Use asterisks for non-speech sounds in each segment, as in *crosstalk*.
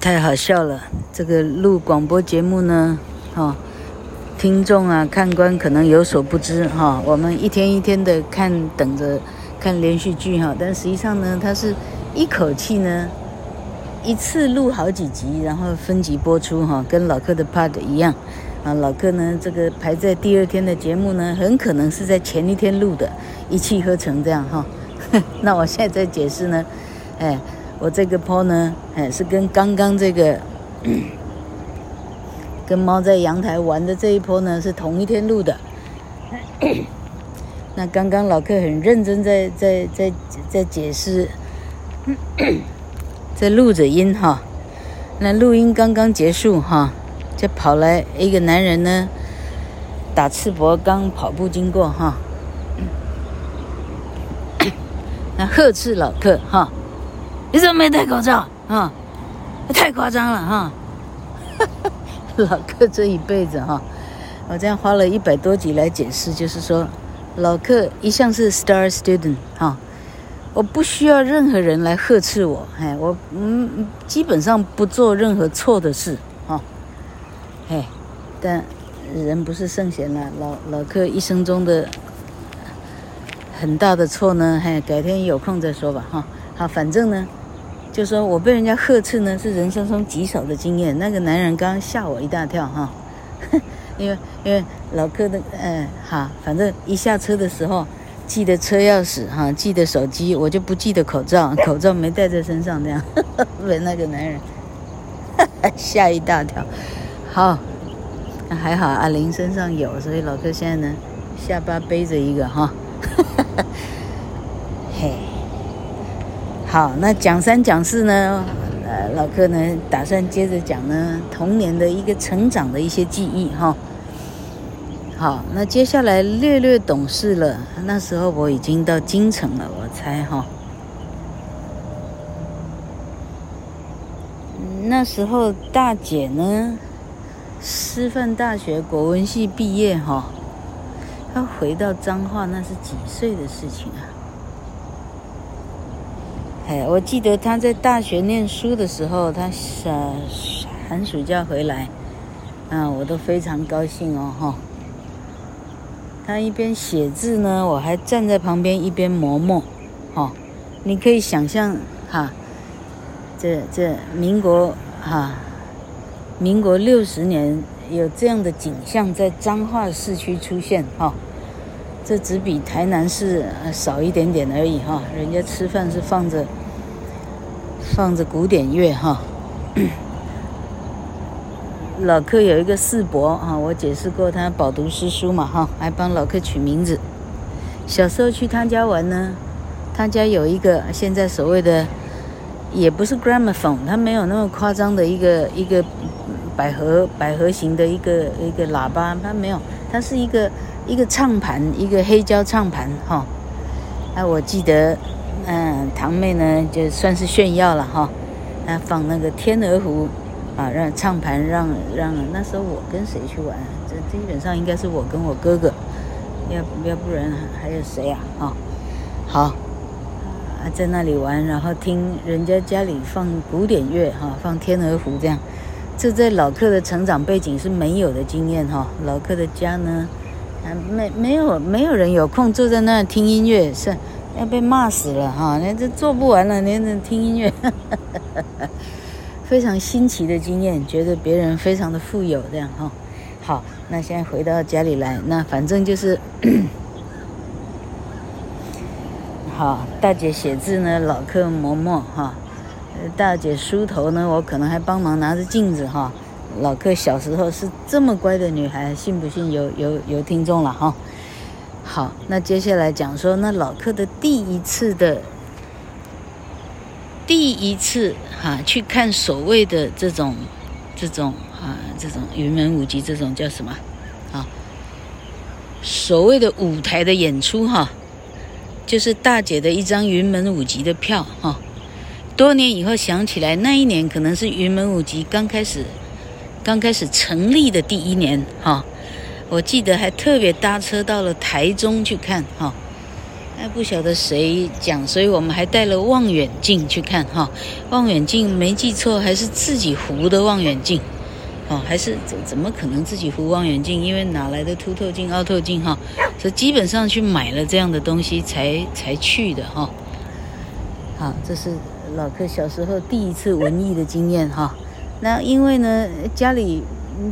太好笑了！这个录广播节目呢，哈、听众啊、看官可能有所不知哈、我们一天一天的看，等着看连续剧哈，但实际上呢，它是一口气呢，一次录好几集，然后分集播出哈，跟老客的 part 一样啊。老客呢，这个排在第二天的节目呢，很可能是在前一天录的，一气呵成这样哈。*laughs* 那我现在在解释呢，哎。我这个坡呢，哎，是跟刚刚这个跟猫在阳台玩的这一坡呢，是同一天录的。*coughs* 那刚刚老客很认真在在在在解释，*coughs* 在录着音哈。那录音刚刚结束哈，就跑来一个男人呢，打赤膊刚跑步经过哈。*coughs* 那呵斥老客哈。你怎么没戴口罩？啊？太夸张了哈！哈 *laughs* 哈老客这一辈子哈，我这样花了一百多集来解释，就是说，老客一向是 star student 哈，我不需要任何人来呵斥我，哎，我嗯基本上不做任何错的事哈，哎，但人不是圣贤了，老老客一生中的很大的错呢，哎，改天有空再说吧哈，好，反正呢。就说我被人家呵斥呢，是人生中极少的经验。那个男人刚刚吓我一大跳哈，*laughs* 因为因为老哥的嗯哈，反正一下车的时候记得车钥匙哈，记得手机，我就不记得口罩，*laughs* 口罩没带在身上这样，*laughs* 被那个男人吓一大跳。好，还好阿玲身上有，所以老哥现在呢下巴背着一个哈，嘿。好，那讲三讲四呢？呃，老柯呢打算接着讲呢童年的一个成长的一些记忆哈。好，那接下来略略懂事了，那时候我已经到京城了，我猜哈。那时候大姐呢，师范大学国文系毕业哈，她回到彰化那是几岁的事情啊？哎，我记得他在大学念书的时候，他呃寒暑假回来，啊，我都非常高兴哦，哈。他一边写字呢，我还站在旁边一边磨墨，哈。你可以想象哈，这这民国哈，民国六十年有这样的景象在彰化市区出现，哈。这只比台南市少一点点而已哈，人家吃饭是放着放着古典乐哈。*coughs* 老客有一个四伯哈，我解释过他饱读诗书嘛哈，还帮老客取名字。小时候去他家玩呢，他家有一个现在所谓的也不是 gramophone，他没有那么夸张的一个一个百合百合型的一个一个喇叭，他没有，他是一个。一个唱盘，一个黑胶唱盘，哈，啊，我记得，嗯，堂妹呢，就算是炫耀了，哈，啊，放那个《天鹅湖》，啊，让唱盘让让那时候我跟谁去玩？这基本上应该是我跟我哥哥，要要不然还有谁啊？哈，好，啊，在那里玩，然后听人家家里放古典乐，哈，放《天鹅湖》这样，这在老客的成长背景是没有的经验，哈，老客的家呢。啊没没有没有人有空坐在那听音乐，是要被骂死了哈！连这做不完了，连这听音乐，*laughs* 非常新奇的经验，觉得别人非常的富有这样哈。好，那现在回到家里来，那反正就是，*coughs* 好，大姐写字呢，老客磨墨哈，大姐梳头呢，我可能还帮忙拿着镜子哈。老客小时候是这么乖的女孩，信不信有有有听众了哈？好，那接下来讲说，那老客的第一次的第一次哈，去看所谓的这种这种啊这种云门舞集，这种叫什么啊？所谓的舞台的演出哈，就是大姐的一张云门舞集的票哈。多年以后想起来，那一年可能是云门舞集刚开始。刚开始成立的第一年，哈，我记得还特别搭车到了台中去看，哈，哎，不晓得谁讲，所以我们还带了望远镜去看哈。望远镜没记错，还是自己糊的望远镜，哦，还是怎怎么可能自己糊望远镜？因为哪来的凸透镜、凹透镜哈？所以基本上去买了这样的东西才才去的哈。好，这是老客小时候第一次文艺的经验哈。那因为呢，家里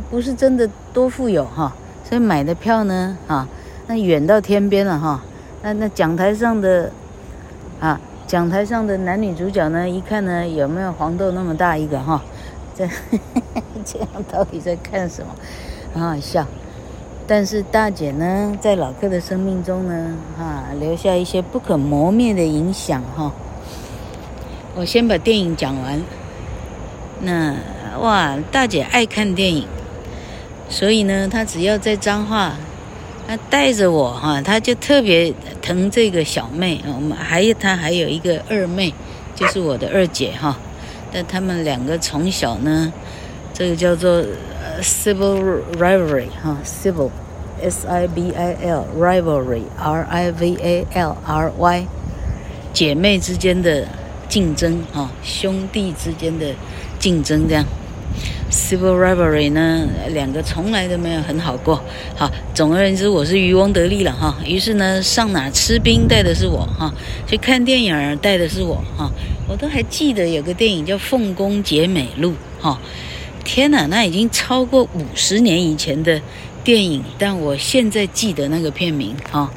不是真的多富有哈，所以买的票呢，啊，那远到天边了哈。那那讲台上的，啊，讲台上的男女主角呢，一看呢，有没有黄豆那么大一个哈？这 *laughs* 这样到底在看什么？很好笑。但是大姐呢，在老克的生命中呢，哈，留下一些不可磨灭的影响哈。我先把电影讲完。那哇，大姐爱看电影，所以呢，她只要在彰化，她带着我哈，她就特别疼这个小妹。我们还有她还有一个二妹，就是我的二姐哈。但他们两个从小呢，这个叫做呃 civil rivalry 哈，civil s i b i l rivalry r i v a l r y 姐妹之间的竞争哈，兄弟之间的。竞争这样，civil rivalry 呢，两个从来都没有很好过。好，总而言之，我是渔翁得利了哈。于是呢，上哪吃冰带的是我哈，去看电影带的是我哈。我都还记得有个电影叫《凤宫解美录》哈。天哪，那已经超过五十年以前的电影，但我现在记得那个片名哈。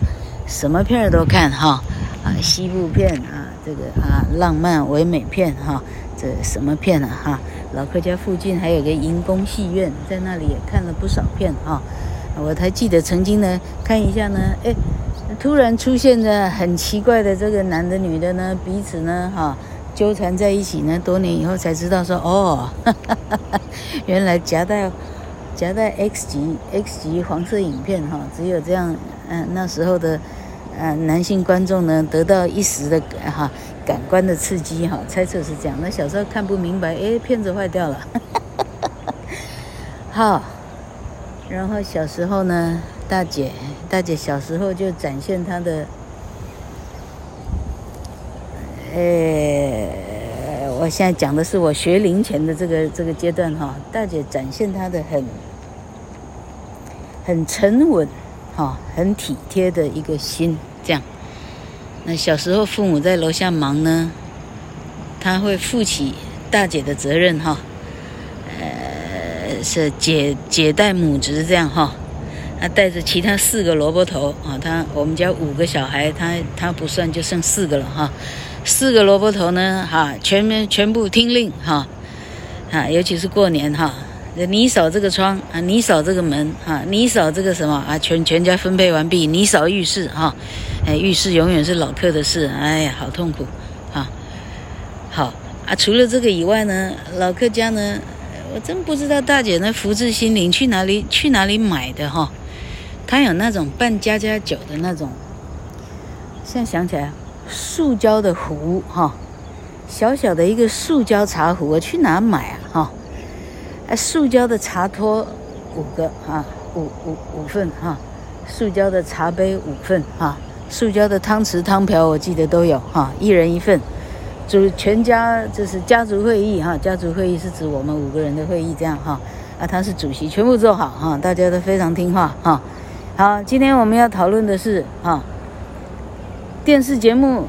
什么片都看哈啊，西部片啊，这个啊浪漫唯美片哈。这什么片啊？哈，老客家附近还有个银宫戏院，在那里也看了不少片哈。我还记得曾经呢，看一下呢，哎，突然出现的很奇怪的这个男的女的呢，彼此呢哈纠缠在一起呢，多年以后才知道说哦，哈哈哈，原来夹带夹带 X 级 X 级黄色影片哈，只有这样，嗯，那时候的嗯男性观众呢得到一时的哈。感官的刺激哈，猜测是这样。那小时候看不明白，哎，片子坏掉了。*laughs* 好，然后小时候呢，大姐，大姐小时候就展现她的，呃，我现在讲的是我学龄前的这个这个阶段哈。大姐展现她的很很沉稳，哈，很体贴的一个心，这样。那小时候父母在楼下忙呢，他会负起大姐的责任哈，呃，是姐姐带母侄这样哈，他带着其他四个萝卜头啊，他我们家五个小孩，他他不算就剩四个了哈，四个萝卜头呢哈，全面全部听令哈，啊，尤其是过年哈。你扫这个窗啊，你扫这个门啊，你扫这个什么啊？全全家分配完毕，你扫浴室哈。浴室永远是老客的事，哎呀，好痛苦，哈。好啊，除了这个以外呢，老客家呢，我真不知道大姐那福至心灵去哪里去哪里买的哈。她有那种扮家家酒的那种，现在想起来，塑胶的壶哈，小小的一个塑胶茶壶，我去哪买啊哈？哎塑胶的茶托五个哈，五五五份哈，塑胶的茶杯五份哈，塑胶的汤匙汤瓢我记得都有哈，一人一份，主全家就是家族会议哈，家族会议是指我们五个人的会议这样哈，啊他是主席，全部做好哈，大家都非常听话哈，好，今天我们要讨论的是哈，电视节目。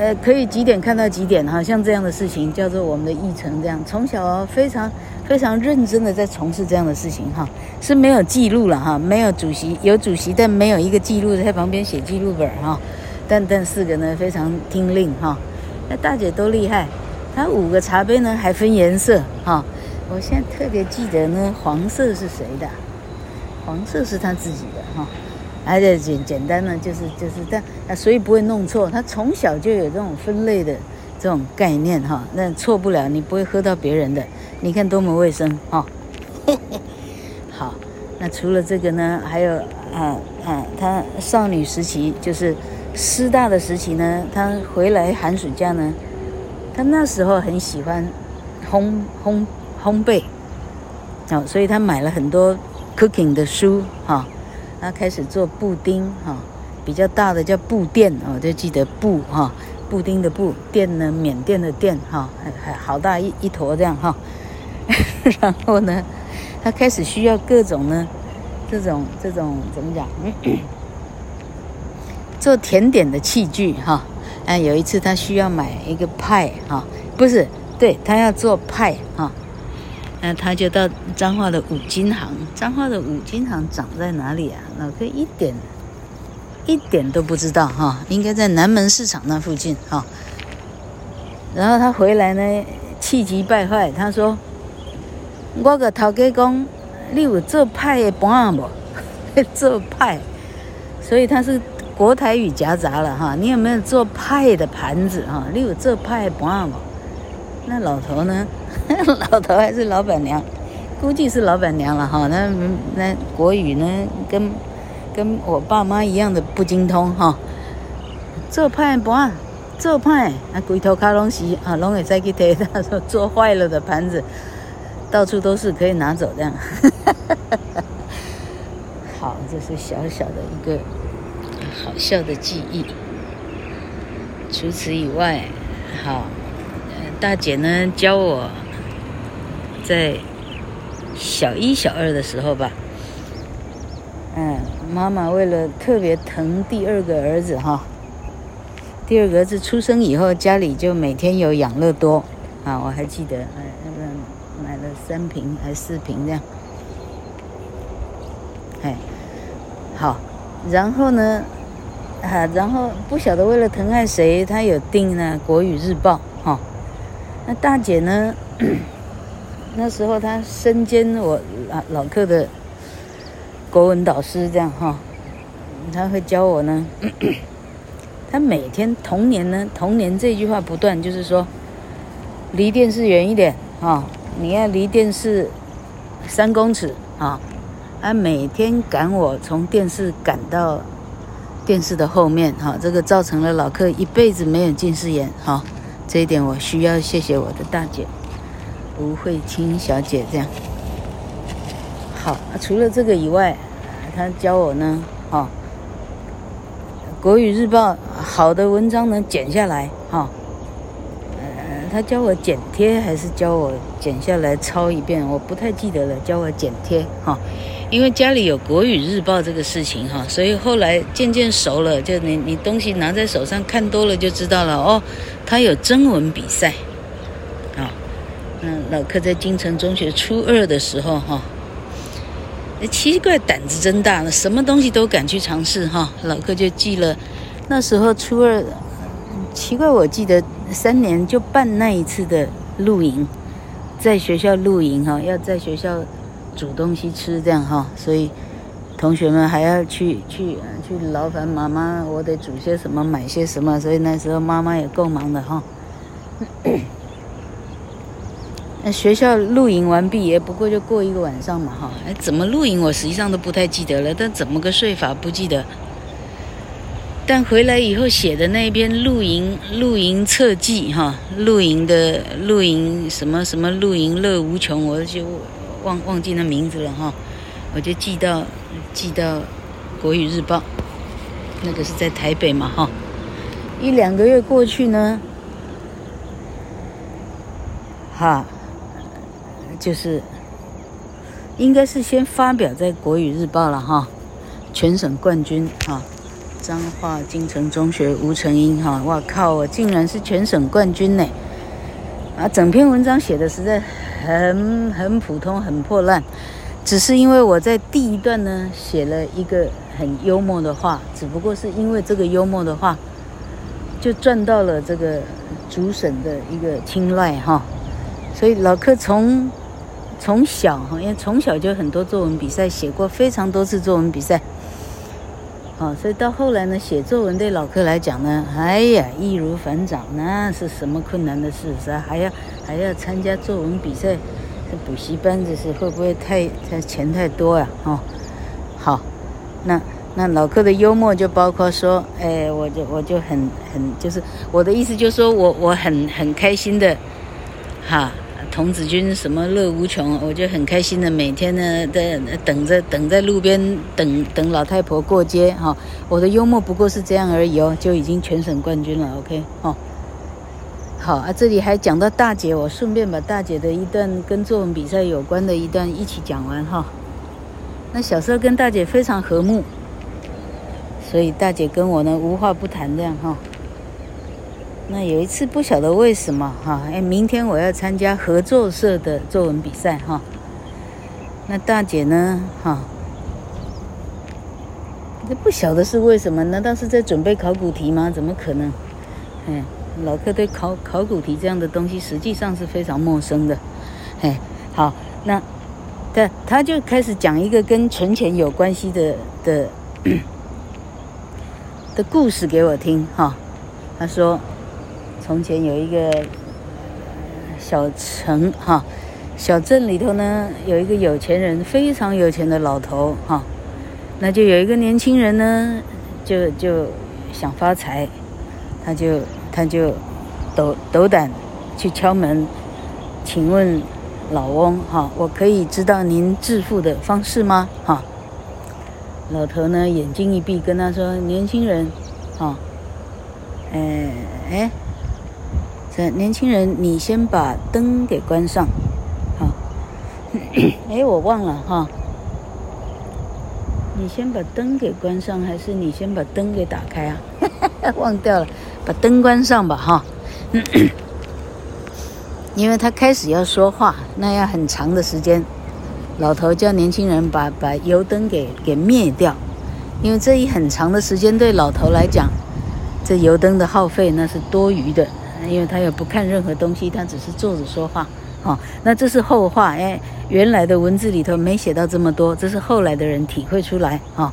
呃，可以几点看到几点哈？像这样的事情叫做我们的议程，这样从小非常非常认真的在从事这样的事情哈，是没有记录了哈，没有主席，有主席但没有一个记录在旁边写记录本哈，但但四个呢非常听令哈，那大姐多厉害，她五个茶杯呢还分颜色哈，我现在特别记得呢，黄色是谁的？黄色是她自己的哈。而且简简单呢，就是就是这样啊，所以不会弄错。他从小就有这种分类的这种概念哈，那错不了，你不会喝到别人的。你看多么卫生哈。*laughs* 好，那除了这个呢，还有啊啊，他少女时期就是师大的时期呢，他回来寒暑假呢，他那时候很喜欢烘烘烘焙，哦，所以他买了很多 cooking 的书哈。他开始做布丁哈，比较大的叫布店哦，就记得布哈，布丁的布，店呢，缅甸的店哈，还还好大一一坨这样哈。*laughs* 然后呢，他开始需要各种呢，这种这种怎么讲？做甜点的器具哈，啊，有一次他需要买一个派哈，不是，对，他要做派哈，那他就到彰化的五金行，彰化的五金行长在哪里啊？老哥一点一点都不知道哈，应该在南门市场那附近哈。然后他回来呢，气急败坏，他说：“我个头家讲，你有做派的盘不？*laughs* 做派，所以他是。”国台语夹杂了哈，你有没有做派的盘子哈？你有做派盘吗？那老头呢？*laughs* 老头还是老板娘？估计是老板娘了哈。那那国语呢？跟跟我爸妈一样的不精通哈。做派盘，做派啊，龟头卡拢西啊，拢会再去提。他说做坏了的盘子，到处都是可以拿走这样。*laughs* 好，这是小小的一个。好笑的记忆。除此以外，好，大姐呢教我，在小一、小二的时候吧，嗯，妈妈为了特别疼第二个儿子哈，第二个儿子出生以后，家里就每天有养乐多啊，我还记得，哎，那个买了三瓶还是四瓶这样，哎，好，然后呢？啊，然后不晓得为了疼爱谁，他有订呢《国语日报》哈、那大姐呢？*coughs* 那时候她身兼我老老客的国文导师，这样哈、哦，她会教我呢。*clears throat* 他每天童年呢，童年这句话不断，就是说离电视远一点啊、你要离电视三公尺啊，她、哦、每天赶我从电视赶到。电视的后面，哈，这个造成了老客一辈子没有近视眼，哈，这一点我需要谢谢我的大姐吴慧清小姐，这样。好，除了这个以外，他教我呢，哈，国语日报好的文章能剪下来，哈，呃，他教我剪贴还是教我剪下来抄一遍，我不太记得了，教我剪贴，哈。因为家里有国语日报这个事情哈，所以后来渐渐熟了，就你你东西拿在手上看多了就知道了哦。他有征文比赛，啊，嗯，老柯在京城中学初二的时候哈，奇怪胆子真大了，什么东西都敢去尝试哈。老哥就记了，那时候初二，奇怪我记得三年就办那一次的露营，在学校露营哈，要在学校。煮东西吃这样哈，所以同学们还要去去去劳烦妈妈，我得煮些什么，买些什么，所以那时候妈妈也够忙的哈。那学校露营完毕也不过就过一个晚上嘛哈，哎，怎么露营我实际上都不太记得了，但怎么个睡法不记得。但回来以后写的那篇露营露营册记哈，露营的露营什么什么露营乐无穷，我就。忘忘记那名字了哈，我就寄到寄到《国语日报》，那个是在台北嘛哈。一两个月过去呢，哈，就是应该是先发表在《国语日报》了哈。全省冠军哈，彰化京城中学吴成英哈，哇靠，我竟然是全省冠军呢！啊，整篇文章写的实在很很普通，很破烂，只是因为我在第一段呢写了一个很幽默的话，只不过是因为这个幽默的话，就赚到了这个主审的一个青睐哈。所以老柯从从小哈，因为从小就很多作文比赛，写过非常多次作文比赛。好，所以到后来呢，写作文对老柯来讲呢，哎呀，易如反掌，那是什么困难的事？是还要还要参加作文比赛，补习班这是会不会太太钱太多呀？哦，好，那那老柯的幽默就包括说，哎，我就我就很很就是我的意思就是说我我很很开心的，哈。童子军什么乐无穷，我就很开心的每天呢在等着等在路边等等老太婆过街哈。我的幽默不过是这样而已哦，就已经全省冠军了。OK 哦，好啊，这里还讲到大姐，我顺便把大姐的一段跟作文比赛有关的一段一起讲完哈。那小时候跟大姐非常和睦，所以大姐跟我呢无话不谈这样哈。那有一次不晓得为什么哈，哎，明天我要参加合作社的作文比赛哈。那大姐呢哈，这不晓得是为什么？难道是在准备考古题吗？怎么可能？哎，老客对考考古题这样的东西实际上是非常陌生的。哎，好，那他他就开始讲一个跟存钱有关系的的 *coughs* 的故事给我听哈。他说。从前有一个小城哈，小镇里头呢，有一个有钱人，非常有钱的老头哈，那就有一个年轻人呢，就就想发财，他就他就斗斗胆去敲门，请问老翁哈，我可以知道您致富的方式吗？哈，老头呢眼睛一闭，跟他说：“年轻人，哈，哎哎。”年轻人，你先把灯给关上，好。*coughs* 哎，我忘了哈。你先把灯给关上，还是你先把灯给打开啊？*laughs* 忘掉了，把灯关上吧，哈。*coughs* 因为他开始要说话，那要很长的时间。老头叫年轻人把把油灯给给灭掉，因为这一很长的时间对老头来讲，这油灯的耗费那是多余的。因为他也不看任何东西，他只是坐着说话，哦，那这是后话，哎，原来的文字里头没写到这么多，这是后来的人体会出来，哦，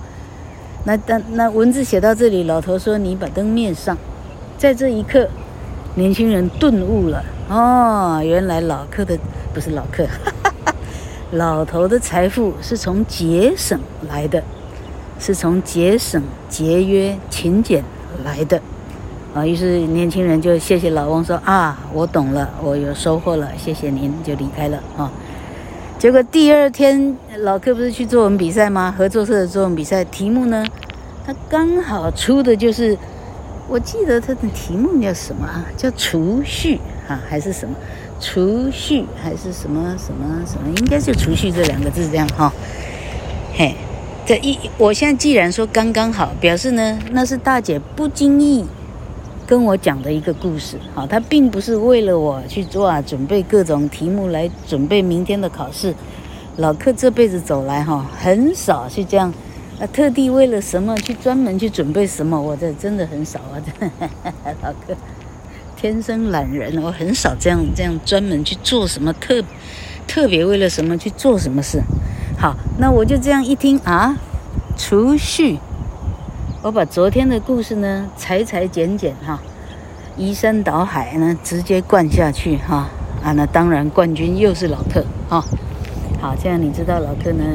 那那那文字写到这里，老头说：“你把灯灭上。”在这一刻，年轻人顿悟了，哦，原来老客的不是老客，哈哈哈，老头的财富是从节省来的，是从节省、节约、勤俭来的。啊，于是年轻人就谢谢老翁说啊，我懂了，我有收获了，谢谢您，就离开了啊。结果第二天，老客不是去作文比赛吗？合作社的作文比赛题目呢，他刚好出的就是，我记得他的题目叫什么啊？叫储蓄啊，还是什么？储蓄还是什么什么什么？应该是储蓄这两个字这样哈。嘿，这一，我现在既然说刚刚好，表示呢，那是大姐不经意。跟我讲的一个故事，好，他并不是为了我去做啊，准备各种题目来准备明天的考试。老客这辈子走来哈，很少去这样，啊，特地为了什么去专门去准备什么，我这真的很少啊，真的，老客天生懒人，我很少这样这样专门去做什么特特别为了什么去做什么事。好，那我就这样一听啊，储蓄。我把昨天的故事呢，裁裁剪剪哈，移山倒海呢，直接灌下去哈啊，那当然冠军又是老客哈。好，这样你知道老客呢，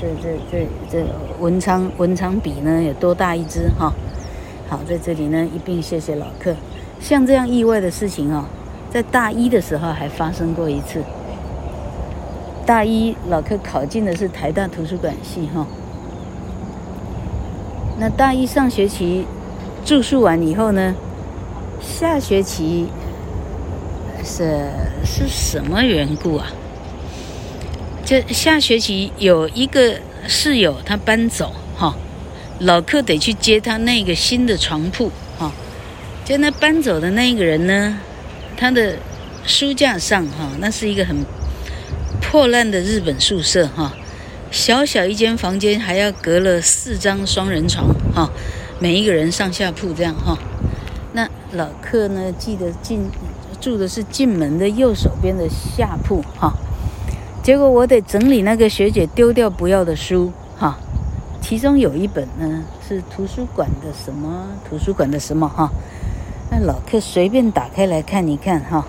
这这这这文昌文昌笔呢有多大一支哈？好，在这里呢一并谢谢老客。像这样意外的事情哦，在大一的时候还发生过一次。大一老客考进的是台大图书馆系哈。那大一上学期住宿完以后呢，下学期是是什么缘故啊？这下学期有一个室友他搬走哈，老客得去接他那个新的床铺哈。就那搬走的那个人呢，他的书架上哈，那是一个很破烂的日本宿舍哈。小小一间房间，还要隔了四张双人床，哈，每一个人上下铺这样哈。那老客呢，记得进住的是进门的右手边的下铺哈。结果我得整理那个学姐丢掉不要的书哈，其中有一本呢是图书馆的什么图书馆的什么哈。那老客随便打开来看一看哈，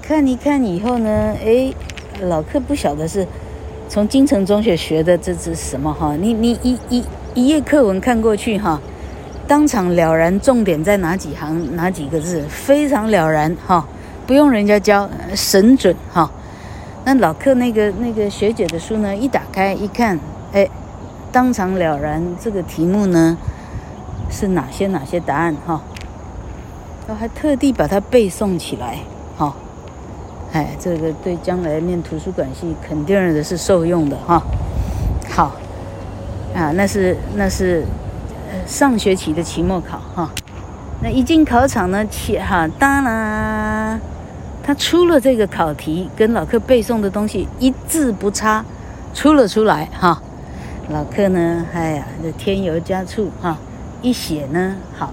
看一看以后呢，哎，老客不晓得是。从京城中学学的这是什么哈？你你一一一页课文看过去哈，当场了然重点在哪几行哪几个字，非常了然哈，不用人家教，神准哈。那老克那个那个学姐的书呢，一打开一看，哎，当场了然，这个题目呢是哪些哪些答案哈。我还特地把它背诵起来，哎，这个对将来念图书馆系肯定的是受用的哈。好，啊，那是那是上学期的期末考哈。那一进考场呢，起哈当啦，他出了这个考题，跟老克背诵的东西一字不差，出了出来哈。老克呢，哎呀，这添油加醋哈，一写呢，好。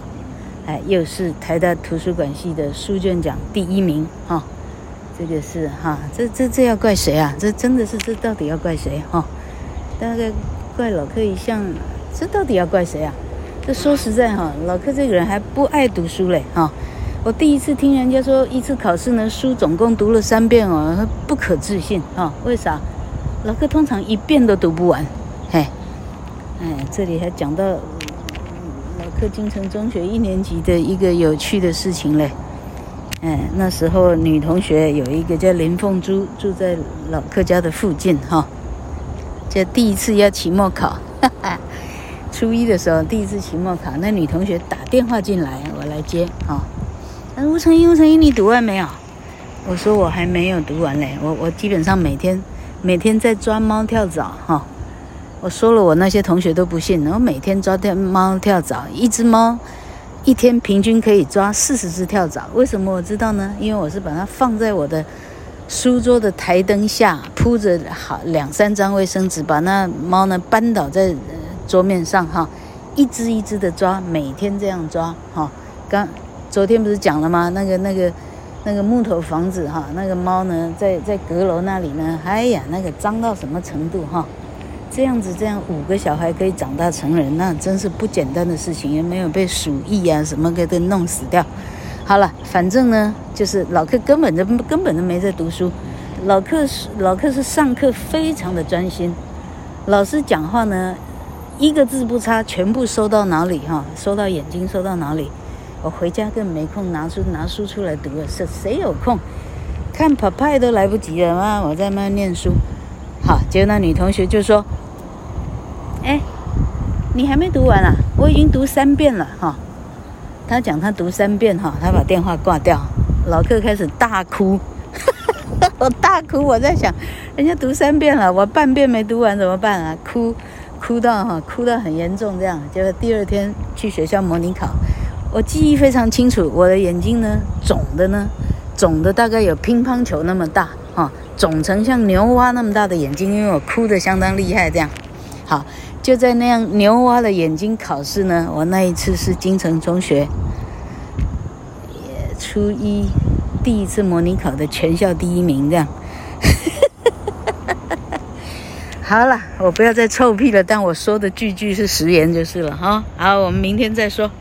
哎，又是台大图书馆系的书卷奖第一名哈、这个是哈，这这这要怪谁啊？这真的是这到底要怪谁哈？大概怪老柯一向，这到底要怪谁啊？这说实在哈，老柯这个人还不爱读书嘞哈。我第一次听人家说，一次考试呢，书总共读了三遍哦，不可置信哈。为啥？老柯通常一遍都读不完。嘿，哎，这里还讲到。老柯金城中学一年级的一个有趣的事情嘞，哎，那时候女同学有一个叫林凤珠，住在老客家的附近哈。这第一次要期末考，哈哈，初一的时候第一次期末考，那女同学打电话进来，我来接啊。那吴成英，吴成英，你读完没有？我说我还没有读完嘞，我我基本上每天每天在抓猫跳蚤哈。我说了，我那些同学都不信。我每天抓跳猫跳蚤，一只猫一天平均可以抓四十只跳蚤。为什么我知道呢？因为我是把它放在我的书桌的台灯下，铺着好两三张卫生纸，把那猫呢扳倒在桌面上哈，一只一只的抓，每天这样抓哈。刚昨天不是讲了吗？那个那个那个木头房子哈，那个猫呢在在阁楼那里呢，哎呀，那个脏到什么程度哈？这样子，这样五个小孩可以长大成人，那真是不简单的事情，也没有被鼠疫啊什么给都弄死掉。好了，反正呢，就是老克根本就根本都没在读书。老克是老克是上课非常的专心，老师讲话呢，一个字不差，全部收到脑里哈，收到眼睛，收到脑里。我回家更没空拿出拿书出来读了，是谁有空看《跑派》都来不及了吗？我在那念书。好，结果那女同学就说。哎，你还没读完啊？我已经读三遍了哈。他讲他读三遍哈，他把电话挂掉。老克开始大哭，*laughs* 我大哭。我在想，人家读三遍了，我半遍没读完怎么办啊？哭，哭到哈，哭到很严重这样。结果第二天去学校模拟考，我记忆非常清楚，我的眼睛呢肿的呢，肿的大概有乒乓球那么大哈，肿成像牛蛙那么大的眼睛，因为我哭得相当厉害这样。好。就在那样牛蛙的眼睛考试呢，我那一次是京城中学，也初一第一次模拟考的全校第一名，这样。*laughs* 好了，我不要再臭屁了，但我说的句句是实言就是了哈。好，我们明天再说。